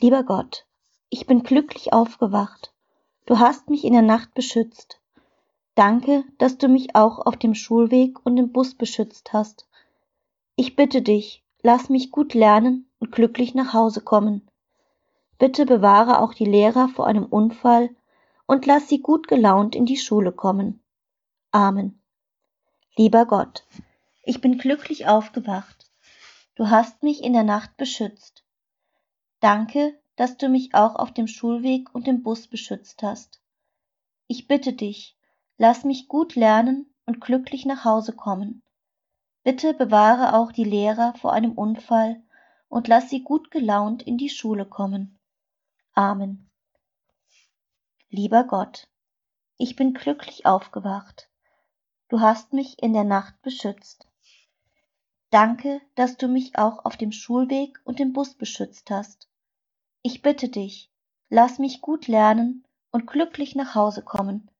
Lieber Gott, ich bin glücklich aufgewacht. Du hast mich in der Nacht beschützt. Danke, dass du mich auch auf dem Schulweg und im Bus beschützt hast. Ich bitte dich, lass mich gut lernen und glücklich nach Hause kommen. Bitte bewahre auch die Lehrer vor einem Unfall und lass sie gut gelaunt in die Schule kommen. Amen. Lieber Gott, ich bin glücklich aufgewacht. Du hast mich in der Nacht beschützt. Danke, dass du mich auch auf dem Schulweg und im Bus beschützt hast. Ich bitte dich, lass mich gut lernen und glücklich nach Hause kommen. Bitte bewahre auch die Lehrer vor einem Unfall und lass sie gut gelaunt in die Schule kommen. Amen. Lieber Gott, ich bin glücklich aufgewacht. Du hast mich in der Nacht beschützt. Danke, dass du mich auch auf dem Schulweg und im Bus beschützt hast. Ich bitte dich, lass mich gut lernen und glücklich nach Hause kommen.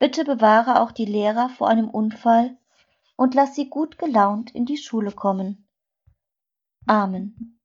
Bitte bewahre auch die Lehrer vor einem Unfall und lass sie gut gelaunt in die Schule kommen. Amen.